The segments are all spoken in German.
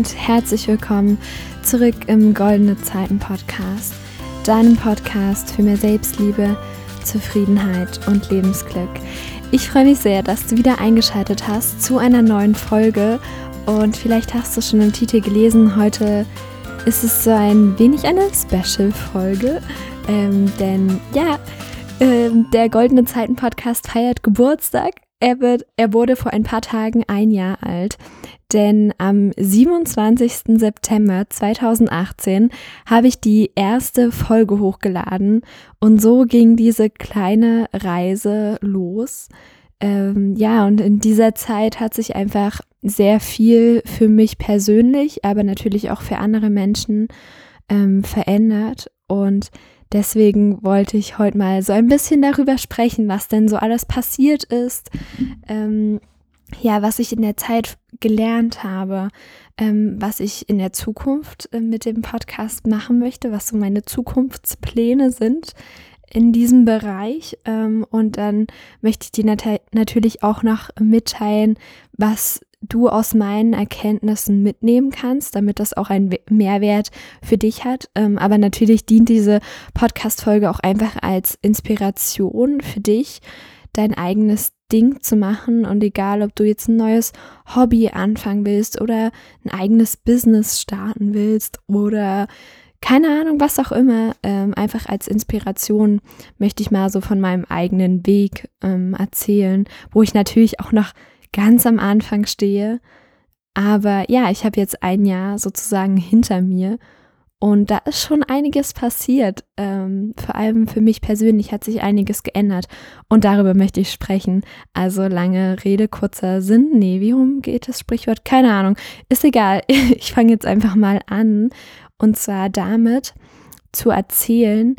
und herzlich willkommen zurück im Goldene Zeiten Podcast, deinem Podcast für mehr Selbstliebe, Zufriedenheit und Lebensglück. Ich freue mich sehr, dass du wieder eingeschaltet hast zu einer neuen Folge und vielleicht hast du schon im Titel gelesen, heute ist es so ein wenig eine Special-Folge, ähm, denn ja, äh, der Goldene Zeiten Podcast feiert Geburtstag. Er, wird, er wurde vor ein paar Tagen ein Jahr alt, denn am 27. September 2018 habe ich die erste Folge hochgeladen und so ging diese kleine Reise los. Ähm, ja, und in dieser Zeit hat sich einfach sehr viel für mich persönlich, aber natürlich auch für andere Menschen ähm, verändert und Deswegen wollte ich heute mal so ein bisschen darüber sprechen, was denn so alles passiert ist, ähm, ja, was ich in der Zeit gelernt habe, ähm, was ich in der Zukunft äh, mit dem Podcast machen möchte, was so meine Zukunftspläne sind in diesem Bereich. Ähm, und dann möchte ich dir nat natürlich auch noch mitteilen, was du aus meinen Erkenntnissen mitnehmen kannst, damit das auch einen Mehrwert für dich hat. Ähm, aber natürlich dient diese Podcast-Folge auch einfach als Inspiration für dich, dein eigenes Ding zu machen. Und egal, ob du jetzt ein neues Hobby anfangen willst oder ein eigenes Business starten willst oder keine Ahnung, was auch immer, ähm, einfach als Inspiration möchte ich mal so von meinem eigenen Weg ähm, erzählen, wo ich natürlich auch noch ganz am Anfang stehe. Aber ja, ich habe jetzt ein Jahr sozusagen hinter mir und da ist schon einiges passiert. Ähm, vor allem für mich persönlich hat sich einiges geändert und darüber möchte ich sprechen. Also lange Rede, kurzer Sinn. Nee, wie rum geht das Sprichwort? Keine Ahnung. Ist egal. Ich fange jetzt einfach mal an und zwar damit zu erzählen,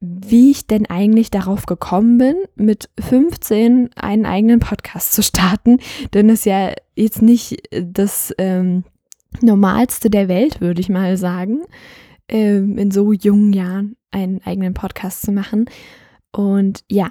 wie ich denn eigentlich darauf gekommen bin, mit 15 einen eigenen Podcast zu starten. Denn es ja jetzt nicht das ähm, Normalste der Welt, würde ich mal sagen, ähm, in so jungen Jahren einen eigenen Podcast zu machen. Und ja,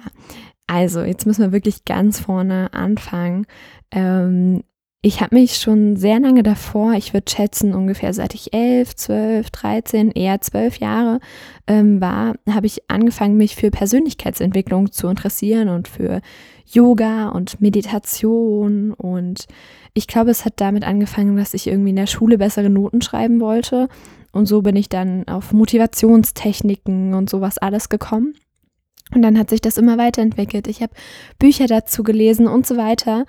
also jetzt müssen wir wirklich ganz vorne anfangen. Ähm, ich habe mich schon sehr lange davor, ich würde schätzen ungefähr seit ich elf, zwölf, dreizehn, eher zwölf Jahre ähm, war, habe ich angefangen, mich für Persönlichkeitsentwicklung zu interessieren und für Yoga und Meditation. Und ich glaube, es hat damit angefangen, dass ich irgendwie in der Schule bessere Noten schreiben wollte. Und so bin ich dann auf Motivationstechniken und sowas alles gekommen. Und dann hat sich das immer weiterentwickelt. Ich habe Bücher dazu gelesen und so weiter.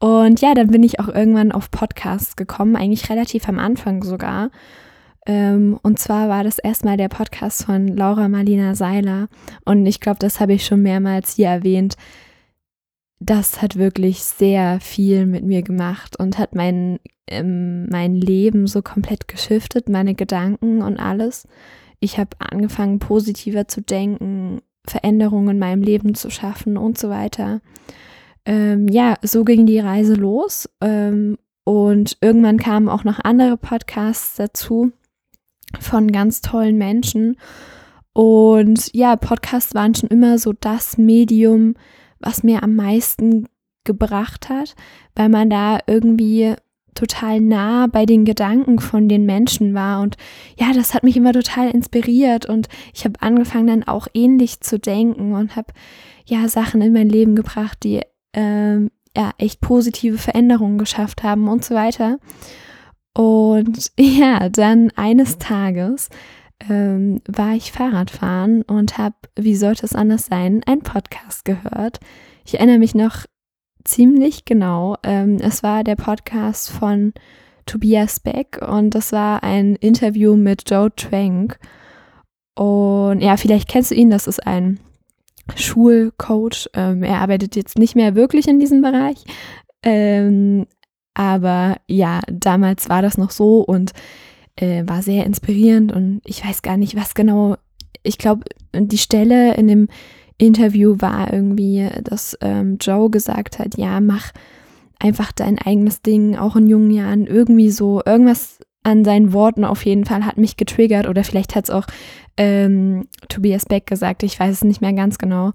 Und ja, dann bin ich auch irgendwann auf Podcasts gekommen, eigentlich relativ am Anfang sogar. Ähm, und zwar war das erstmal der Podcast von Laura Marlina Seiler. Und ich glaube, das habe ich schon mehrmals hier erwähnt. Das hat wirklich sehr viel mit mir gemacht und hat mein, ähm, mein Leben so komplett geschiftet, meine Gedanken und alles. Ich habe angefangen, positiver zu denken, Veränderungen in meinem Leben zu schaffen und so weiter ähm, ja, so ging die Reise los. Ähm, und irgendwann kamen auch noch andere Podcasts dazu von ganz tollen Menschen. Und ja, Podcasts waren schon immer so das Medium, was mir am meisten gebracht hat, weil man da irgendwie total nah bei den Gedanken von den Menschen war. Und ja, das hat mich immer total inspiriert. Und ich habe angefangen dann auch ähnlich zu denken und habe ja Sachen in mein Leben gebracht, die ähm, ja, echt positive Veränderungen geschafft haben und so weiter. Und ja, dann eines Tages ähm, war ich Fahrradfahren und habe, wie sollte es anders sein, einen Podcast gehört. Ich erinnere mich noch ziemlich genau. Ähm, es war der Podcast von Tobias Beck und das war ein Interview mit Joe Trank. Und ja, vielleicht kennst du ihn, das ist ein Schulcoach. Ähm, er arbeitet jetzt nicht mehr wirklich in diesem Bereich. Ähm, aber ja, damals war das noch so und äh, war sehr inspirierend und ich weiß gar nicht, was genau. Ich glaube, die Stelle in dem Interview war irgendwie, dass ähm, Joe gesagt hat, ja, mach einfach dein eigenes Ding, auch in jungen Jahren, irgendwie so, irgendwas an seinen Worten auf jeden Fall hat mich getriggert oder vielleicht hat es auch ähm, Tobias Beck gesagt, ich weiß es nicht mehr ganz genau.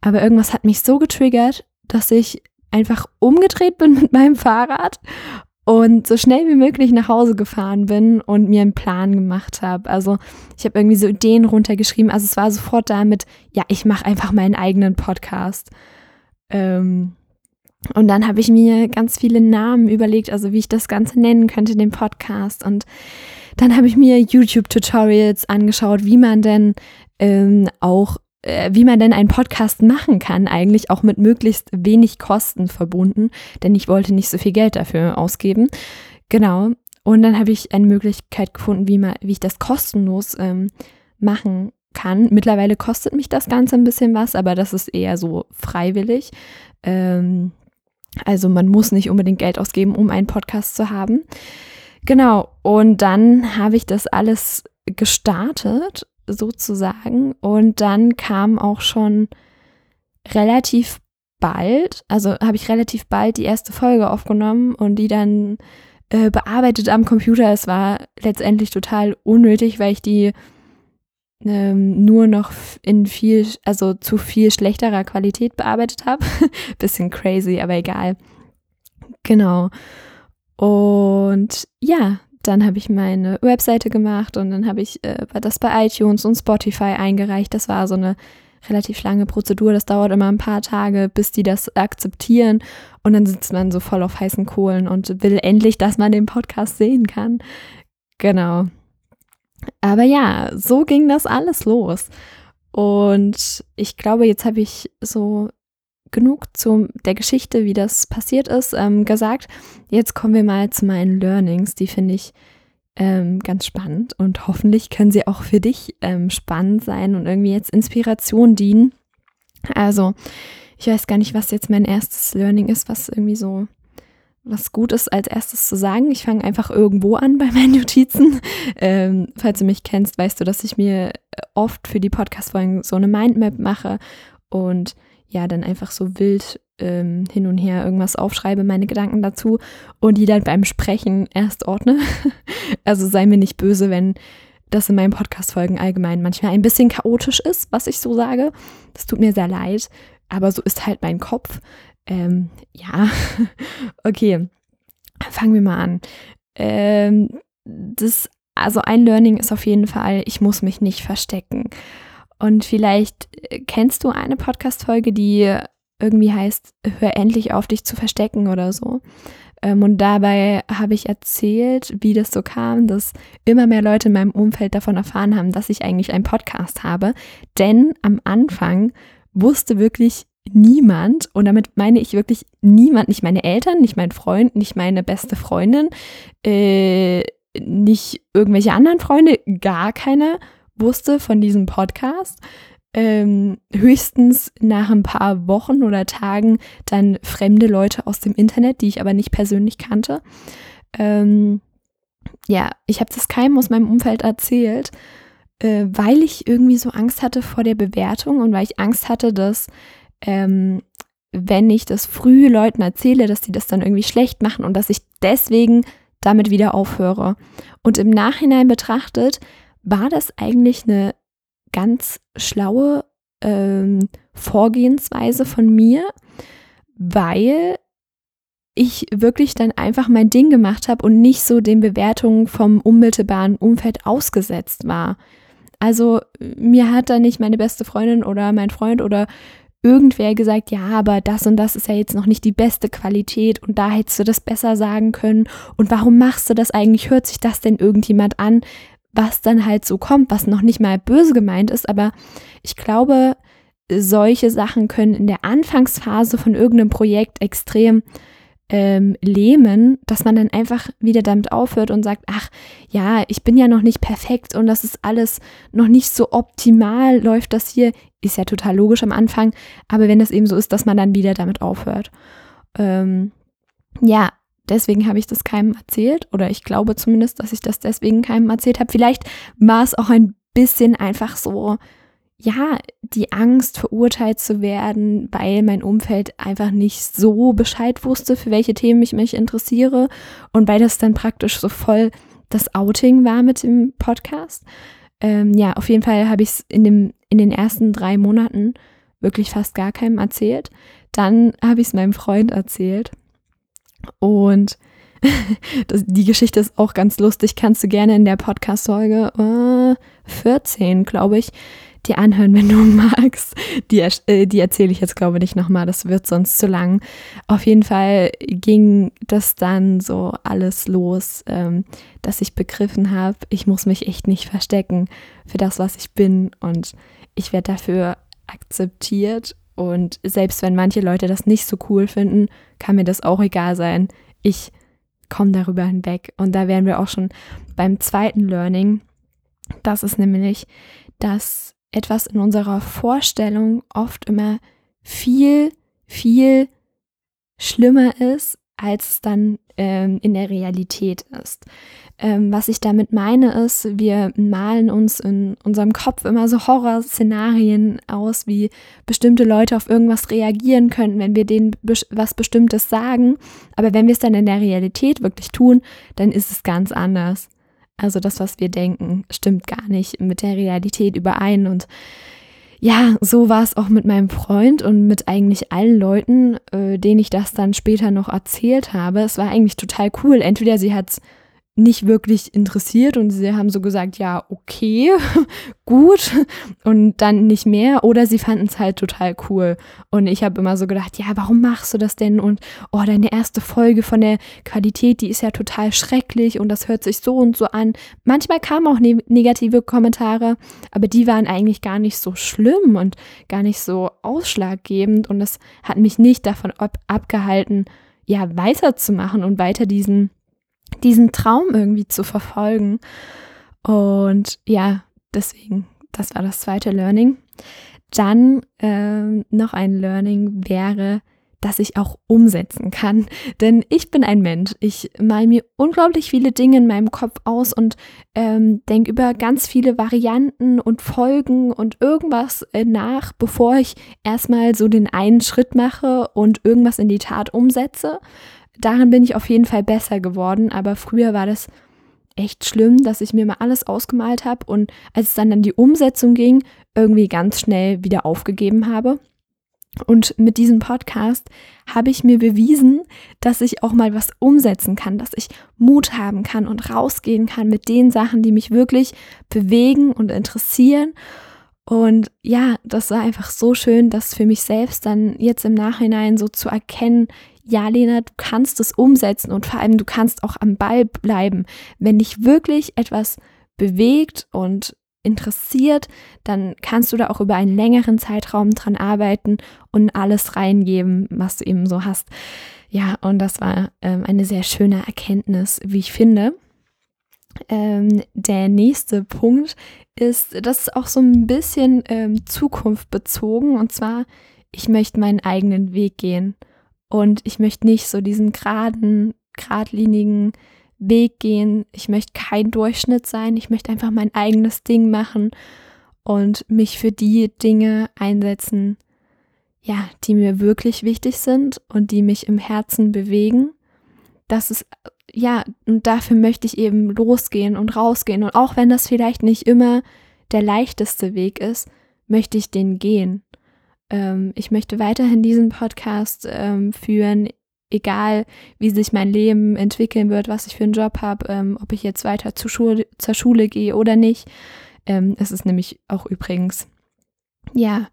Aber irgendwas hat mich so getriggert, dass ich einfach umgedreht bin mit meinem Fahrrad und so schnell wie möglich nach Hause gefahren bin und mir einen Plan gemacht habe. Also ich habe irgendwie so Ideen runtergeschrieben. Also es war sofort damit, ja, ich mache einfach meinen eigenen Podcast. Ähm, und dann habe ich mir ganz viele Namen überlegt, also wie ich das Ganze nennen könnte, den Podcast. Und dann habe ich mir YouTube-Tutorials angeschaut, wie man denn ähm, auch äh, wie man denn einen Podcast machen kann, eigentlich auch mit möglichst wenig Kosten verbunden, denn ich wollte nicht so viel Geld dafür ausgeben. Genau. Und dann habe ich eine Möglichkeit gefunden, wie, man, wie ich das kostenlos ähm, machen kann. Mittlerweile kostet mich das Ganze ein bisschen was, aber das ist eher so freiwillig. Ähm, also man muss nicht unbedingt Geld ausgeben, um einen Podcast zu haben. Genau, und dann habe ich das alles gestartet sozusagen. Und dann kam auch schon relativ bald, also habe ich relativ bald die erste Folge aufgenommen und die dann äh, bearbeitet am Computer. Es war letztendlich total unnötig, weil ich die ähm, nur noch in viel, also zu viel schlechterer Qualität bearbeitet habe. Bisschen crazy, aber egal. Genau. Und ja, dann habe ich meine Webseite gemacht und dann habe ich äh, das bei iTunes und Spotify eingereicht. Das war so eine relativ lange Prozedur. Das dauert immer ein paar Tage, bis die das akzeptieren. Und dann sitzt man so voll auf heißen Kohlen und will endlich, dass man den Podcast sehen kann. Genau. Aber ja, so ging das alles los. Und ich glaube, jetzt habe ich so genug zu der Geschichte, wie das passiert ist, ähm, gesagt. Jetzt kommen wir mal zu meinen Learnings. Die finde ich ähm, ganz spannend und hoffentlich können sie auch für dich ähm, spannend sein und irgendwie jetzt Inspiration dienen. Also, ich weiß gar nicht, was jetzt mein erstes Learning ist, was irgendwie so was gut ist, als erstes zu sagen. Ich fange einfach irgendwo an bei meinen Notizen. Ähm, falls du mich kennst, weißt du, dass ich mir oft für die Podcast-Folgen so eine Mindmap mache und ja, dann einfach so wild ähm, hin und her irgendwas aufschreibe, meine Gedanken dazu und die dann beim Sprechen erst ordne. also sei mir nicht böse, wenn das in meinen Podcast-Folgen allgemein manchmal ein bisschen chaotisch ist, was ich so sage. Das tut mir sehr leid, aber so ist halt mein Kopf. Ähm, ja, okay, fangen wir mal an. Ähm, das, also ein Learning ist auf jeden Fall, ich muss mich nicht verstecken. Und vielleicht äh, kennst du eine Podcast-Folge, die irgendwie heißt, hör endlich auf, dich zu verstecken oder so. Ähm, und dabei habe ich erzählt, wie das so kam, dass immer mehr Leute in meinem Umfeld davon erfahren haben, dass ich eigentlich einen Podcast habe. Denn am Anfang wusste wirklich niemand, und damit meine ich wirklich niemand, nicht meine Eltern, nicht mein Freund, nicht meine beste Freundin, äh, nicht irgendwelche anderen Freunde, gar keiner wusste von diesem Podcast. Ähm, höchstens nach ein paar Wochen oder Tagen dann fremde Leute aus dem Internet, die ich aber nicht persönlich kannte. Ähm, ja, ich habe das keinem aus meinem Umfeld erzählt, äh, weil ich irgendwie so Angst hatte vor der Bewertung und weil ich Angst hatte, dass ähm, wenn ich das früh Leuten erzähle, dass die das dann irgendwie schlecht machen und dass ich deswegen damit wieder aufhöre. Und im Nachhinein betrachtet war das eigentlich eine ganz schlaue ähm, Vorgehensweise von mir, weil ich wirklich dann einfach mein Ding gemacht habe und nicht so den Bewertungen vom unmittelbaren Umfeld ausgesetzt war. Also mir hat da nicht meine beste Freundin oder mein Freund oder irgendwer gesagt, ja, aber das und das ist ja jetzt noch nicht die beste Qualität und da hättest du das besser sagen können und warum machst du das eigentlich? Hört sich das denn irgendjemand an? was dann halt so kommt, was noch nicht mal böse gemeint ist, aber ich glaube, solche Sachen können in der Anfangsphase von irgendeinem Projekt extrem ähm, lähmen, dass man dann einfach wieder damit aufhört und sagt, ach ja, ich bin ja noch nicht perfekt und das ist alles noch nicht so optimal, läuft das hier, ist ja total logisch am Anfang, aber wenn das eben so ist, dass man dann wieder damit aufhört. Ähm, ja, deswegen habe ich das keinem erzählt oder ich glaube zumindest, dass ich das deswegen keinem erzählt habe. Vielleicht war es auch ein bisschen einfach so, ja, die Angst, verurteilt zu werden, weil mein Umfeld einfach nicht so Bescheid wusste, für welche Themen ich mich interessiere und weil das dann praktisch so voll das Outing war mit dem Podcast. Ähm, ja, auf jeden Fall habe ich es in, in den ersten drei Monaten wirklich fast gar keinem erzählt. Dann habe ich es meinem Freund erzählt und das, die Geschichte ist auch ganz lustig. Kannst du gerne in der Podcast-Folge äh, 14, glaube ich, dir anhören, wenn du magst. Die, äh, die erzähle ich jetzt, glaube ich, nicht nochmal. Das wird sonst zu lang. Auf jeden Fall ging das dann so alles los, ähm, dass ich begriffen habe, ich muss mich echt nicht verstecken für das, was ich bin. Und ich werde dafür akzeptiert. Und selbst wenn manche Leute das nicht so cool finden, kann mir das auch egal sein. Ich komme darüber hinweg. Und da wären wir auch schon beim zweiten Learning. Das ist nämlich, dass etwas in unserer Vorstellung oft immer viel, viel schlimmer ist, als es dann ähm, in der Realität ist. Ähm, was ich damit meine, ist, wir malen uns in unserem Kopf immer so Horrorszenarien aus, wie bestimmte Leute auf irgendwas reagieren könnten, wenn wir denen was Bestimmtes sagen. Aber wenn wir es dann in der Realität wirklich tun, dann ist es ganz anders. Also das, was wir denken, stimmt gar nicht mit der Realität überein. Und ja, so war es auch mit meinem Freund und mit eigentlich allen Leuten, äh, denen ich das dann später noch erzählt habe. Es war eigentlich total cool. Entweder sie hat es nicht wirklich interessiert und sie haben so gesagt, ja, okay, gut und dann nicht mehr. Oder sie fanden es halt total cool. Und ich habe immer so gedacht, ja, warum machst du das denn? Und oh, deine erste Folge von der Qualität, die ist ja total schrecklich und das hört sich so und so an. Manchmal kamen auch ne negative Kommentare, aber die waren eigentlich gar nicht so schlimm und gar nicht so ausschlaggebend. Und das hat mich nicht davon ab abgehalten, ja, weiterzumachen und weiter diesen diesen Traum irgendwie zu verfolgen. Und ja, deswegen, das war das zweite Learning. Dann äh, noch ein Learning wäre, dass ich auch umsetzen kann. Denn ich bin ein Mensch. Ich mal mir unglaublich viele Dinge in meinem Kopf aus und ähm, denke über ganz viele Varianten und Folgen und irgendwas äh, nach, bevor ich erstmal so den einen Schritt mache und irgendwas in die Tat umsetze darin bin ich auf jeden Fall besser geworden, aber früher war das echt schlimm, dass ich mir mal alles ausgemalt habe und als es dann an die Umsetzung ging, irgendwie ganz schnell wieder aufgegeben habe. Und mit diesem Podcast habe ich mir bewiesen, dass ich auch mal was umsetzen kann, dass ich Mut haben kann und rausgehen kann mit den Sachen, die mich wirklich bewegen und interessieren. Und ja, das war einfach so schön, das für mich selbst dann jetzt im Nachhinein so zu erkennen, ja, Lena, du kannst es umsetzen und vor allem du kannst auch am Ball bleiben. Wenn dich wirklich etwas bewegt und interessiert, dann kannst du da auch über einen längeren Zeitraum dran arbeiten und alles reingeben, was du eben so hast. Ja, und das war ähm, eine sehr schöne Erkenntnis, wie ich finde. Ähm, der nächste Punkt ist, das ist auch so ein bisschen ähm, Zukunft bezogen und zwar, ich möchte meinen eigenen Weg gehen. Und ich möchte nicht so diesen geraden, geradlinigen Weg gehen. Ich möchte kein Durchschnitt sein. Ich möchte einfach mein eigenes Ding machen und mich für die Dinge einsetzen, ja, die mir wirklich wichtig sind und die mich im Herzen bewegen. Das ist, ja, und dafür möchte ich eben losgehen und rausgehen. Und auch wenn das vielleicht nicht immer der leichteste Weg ist, möchte ich den gehen. Ähm, ich möchte weiterhin diesen Podcast ähm, führen, egal wie sich mein Leben entwickeln wird, was ich für einen Job habe, ähm, ob ich jetzt weiter zur Schule, zur Schule gehe oder nicht. Ähm, es ist nämlich auch übrigens, ja,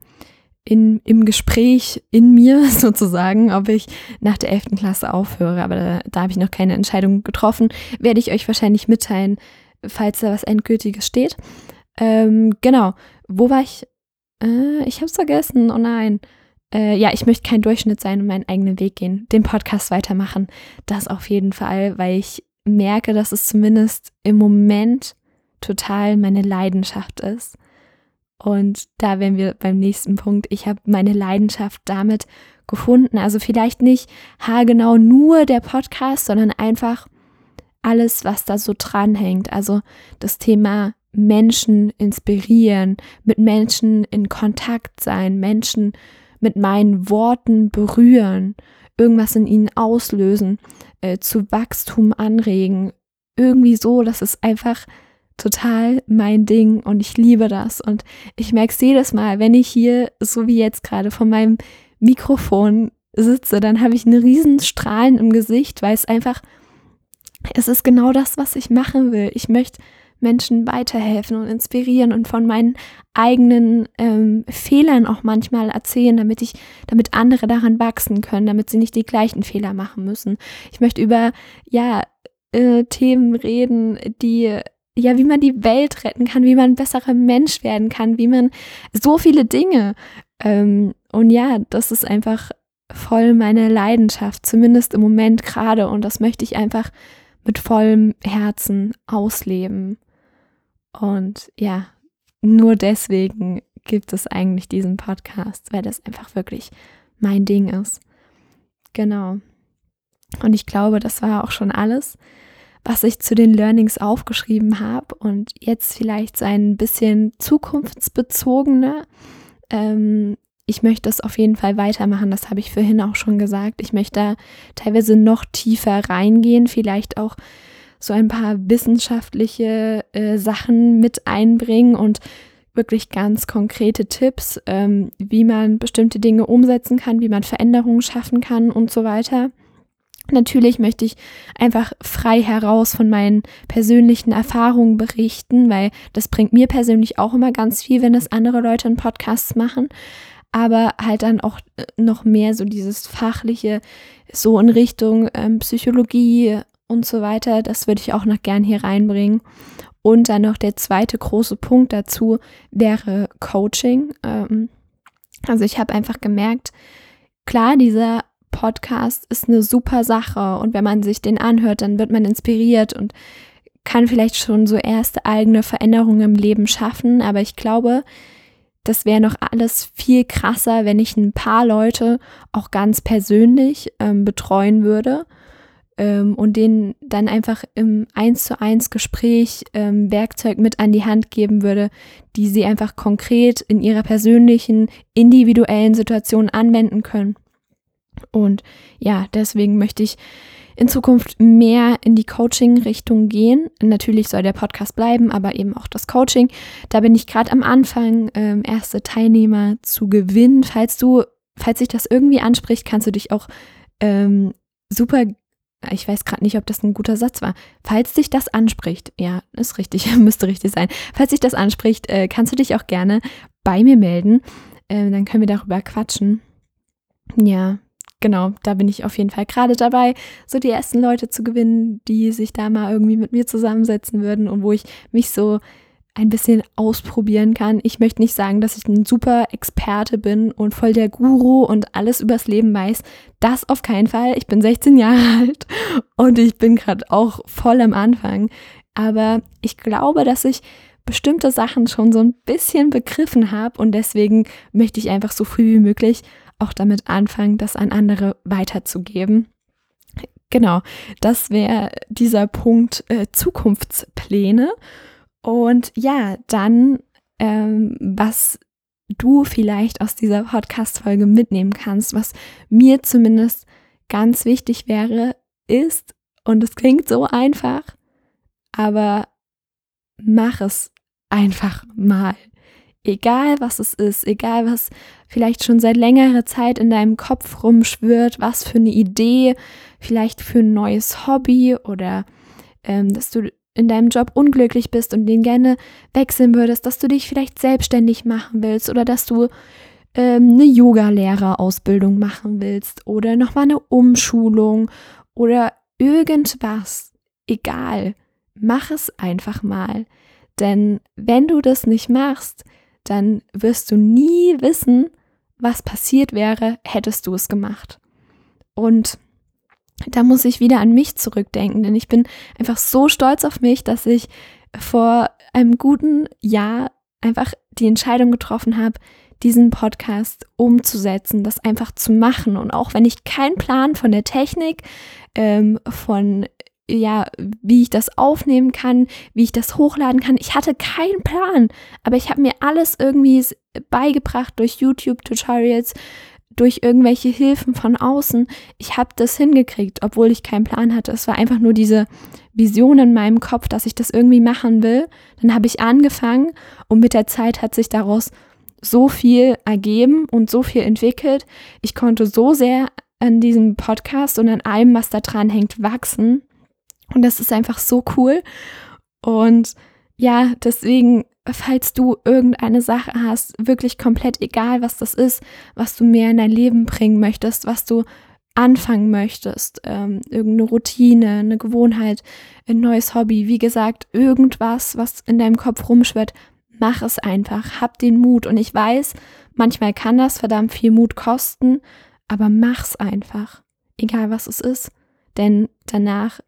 in, im Gespräch in mir sozusagen, ob ich nach der 11. Klasse aufhöre. Aber da, da habe ich noch keine Entscheidung getroffen. Werde ich euch wahrscheinlich mitteilen, falls da was Endgültiges steht. Ähm, genau. Wo war ich äh, ich hab's vergessen. Oh nein. Äh, ja, ich möchte kein Durchschnitt sein und meinen eigenen Weg gehen. Den Podcast weitermachen. Das auf jeden Fall, weil ich merke, dass es zumindest im Moment total meine Leidenschaft ist. Und da wären wir beim nächsten Punkt. Ich habe meine Leidenschaft damit gefunden. Also vielleicht nicht haargenau nur der Podcast, sondern einfach alles, was da so dranhängt. Also das Thema Menschen inspirieren, mit Menschen in Kontakt sein, Menschen mit meinen Worten berühren, irgendwas in ihnen auslösen, äh, zu Wachstum anregen. Irgendwie so, das ist einfach total mein Ding und ich liebe das. Und ich merke es jedes Mal, wenn ich hier, so wie jetzt gerade, vor meinem Mikrofon sitze, dann habe ich einen riesen Strahlen im Gesicht, weil es einfach es ist genau das, was ich machen will. Ich möchte Menschen weiterhelfen und inspirieren und von meinen eigenen ähm, Fehlern auch manchmal erzählen, damit ich, damit andere daran wachsen können, damit sie nicht die gleichen Fehler machen müssen. Ich möchte über ja äh, Themen reden, die ja, wie man die Welt retten kann, wie man ein besserer Mensch werden kann, wie man so viele Dinge. Ähm, und ja, das ist einfach voll meine Leidenschaft, zumindest im Moment gerade. Und das möchte ich einfach mit vollem Herzen ausleben. Und ja, nur deswegen gibt es eigentlich diesen Podcast, weil das einfach wirklich mein Ding ist. Genau. Und ich glaube, das war auch schon alles, was ich zu den Learnings aufgeschrieben habe. Und jetzt vielleicht so ein bisschen zukunftsbezogener. Ähm, ich möchte es auf jeden Fall weitermachen, das habe ich vorhin auch schon gesagt. Ich möchte da teilweise noch tiefer reingehen, vielleicht auch so ein paar wissenschaftliche äh, Sachen mit einbringen und wirklich ganz konkrete Tipps, ähm, wie man bestimmte Dinge umsetzen kann, wie man Veränderungen schaffen kann und so weiter. Natürlich möchte ich einfach frei heraus von meinen persönlichen Erfahrungen berichten, weil das bringt mir persönlich auch immer ganz viel, wenn das andere Leute in Podcasts machen. Aber halt dann auch äh, noch mehr so dieses fachliche, so in Richtung ähm, Psychologie, und so weiter. Das würde ich auch noch gern hier reinbringen. Und dann noch der zweite große Punkt dazu wäre Coaching. Ähm, also ich habe einfach gemerkt, klar, dieser Podcast ist eine super Sache und wenn man sich den anhört, dann wird man inspiriert und kann vielleicht schon so erste eigene Veränderungen im Leben schaffen. Aber ich glaube, das wäre noch alles viel krasser, wenn ich ein paar Leute auch ganz persönlich ähm, betreuen würde ähm, und denen dann einfach im eins zu eins Gespräch ähm, Werkzeug mit an die Hand geben würde, die sie einfach konkret in ihrer persönlichen, individuellen Situation anwenden können. Und ja, deswegen möchte ich in Zukunft mehr in die Coaching-Richtung gehen. Natürlich soll der Podcast bleiben, aber eben auch das Coaching. Da bin ich gerade am Anfang, ähm, erste Teilnehmer zu gewinnen. Falls du, falls sich das irgendwie anspricht, kannst du dich auch ähm, super ich weiß gerade nicht, ob das ein guter Satz war. Falls dich das anspricht, ja, ist richtig, müsste richtig sein. Falls dich das anspricht, äh, kannst du dich auch gerne bei mir melden. Äh, dann können wir darüber quatschen. Ja, genau, da bin ich auf jeden Fall gerade dabei, so die ersten Leute zu gewinnen, die sich da mal irgendwie mit mir zusammensetzen würden und wo ich mich so ein bisschen ausprobieren kann. Ich möchte nicht sagen, dass ich ein super Experte bin und voll der Guru und alles übers Leben weiß. Das auf keinen Fall. Ich bin 16 Jahre alt und ich bin gerade auch voll am Anfang. Aber ich glaube, dass ich bestimmte Sachen schon so ein bisschen begriffen habe und deswegen möchte ich einfach so früh wie möglich auch damit anfangen, das an andere weiterzugeben. Genau, das wäre dieser Punkt äh, Zukunftspläne. Und ja, dann, ähm, was du vielleicht aus dieser Podcast-Folge mitnehmen kannst, was mir zumindest ganz wichtig wäre, ist, und es klingt so einfach, aber mach es einfach mal. Egal was es ist, egal was vielleicht schon seit längerer Zeit in deinem Kopf rumschwirrt, was für eine Idee, vielleicht für ein neues Hobby oder ähm, dass du in deinem Job unglücklich bist und den gerne wechseln würdest, dass du dich vielleicht selbstständig machen willst oder dass du ähm, eine Yoga-Lehrerausbildung machen willst oder nochmal eine Umschulung oder irgendwas. Egal, mach es einfach mal. Denn wenn du das nicht machst, dann wirst du nie wissen, was passiert wäre, hättest du es gemacht. Und da muss ich wieder an mich zurückdenken, denn ich bin einfach so stolz auf mich, dass ich vor einem guten Jahr einfach die Entscheidung getroffen habe, diesen Podcast umzusetzen, das einfach zu machen. Und auch wenn ich keinen Plan von der Technik, ähm, von ja, wie ich das aufnehmen kann, wie ich das hochladen kann. Ich hatte keinen Plan, aber ich habe mir alles irgendwie beigebracht durch YouTube-Tutorials, durch irgendwelche Hilfen von außen. Ich habe das hingekriegt, obwohl ich keinen Plan hatte. Es war einfach nur diese Vision in meinem Kopf, dass ich das irgendwie machen will. Dann habe ich angefangen und mit der Zeit hat sich daraus so viel ergeben und so viel entwickelt. Ich konnte so sehr an diesem Podcast und an allem, was da dran hängt, wachsen. Und das ist einfach so cool. Und ja, deswegen, falls du irgendeine Sache hast, wirklich komplett egal, was das ist, was du mehr in dein Leben bringen möchtest, was du anfangen möchtest, ähm, irgendeine Routine, eine Gewohnheit, ein neues Hobby, wie gesagt, irgendwas, was in deinem Kopf rumschwirrt, mach es einfach, hab den Mut. Und ich weiß, manchmal kann das verdammt viel Mut kosten, aber mach's einfach, egal was es ist. Denn danach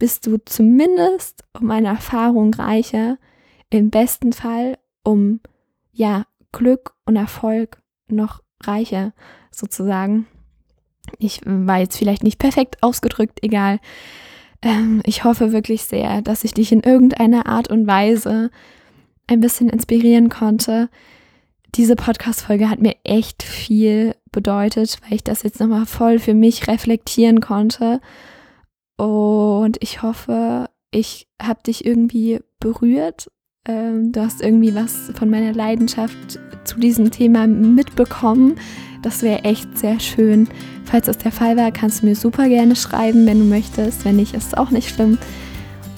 bist du zumindest um eine Erfahrung reicher, im besten Fall um ja Glück und Erfolg noch reicher sozusagen. Ich war jetzt vielleicht nicht perfekt ausgedrückt, egal. Ähm, ich hoffe wirklich sehr, dass ich dich in irgendeiner Art und Weise ein bisschen inspirieren konnte. Diese Podcast-Folge hat mir echt viel bedeutet, weil ich das jetzt nochmal voll für mich reflektieren konnte. Und ich hoffe, ich habe dich irgendwie berührt. Ähm, du hast irgendwie was von meiner Leidenschaft zu diesem Thema mitbekommen. Das wäre echt sehr schön. Falls das der Fall war, kannst du mir super gerne schreiben, wenn du möchtest. Wenn nicht, ist es auch nicht schlimm.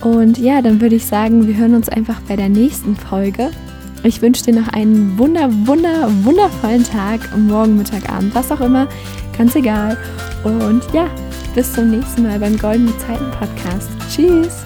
Und ja, dann würde ich sagen, wir hören uns einfach bei der nächsten Folge. Ich wünsche dir noch einen wunder, wunder, wundervollen Tag, morgen, Mittag, Abend, was auch immer, ganz egal. Und ja, bis zum nächsten Mal beim Goldene Zeiten Podcast. Tschüss!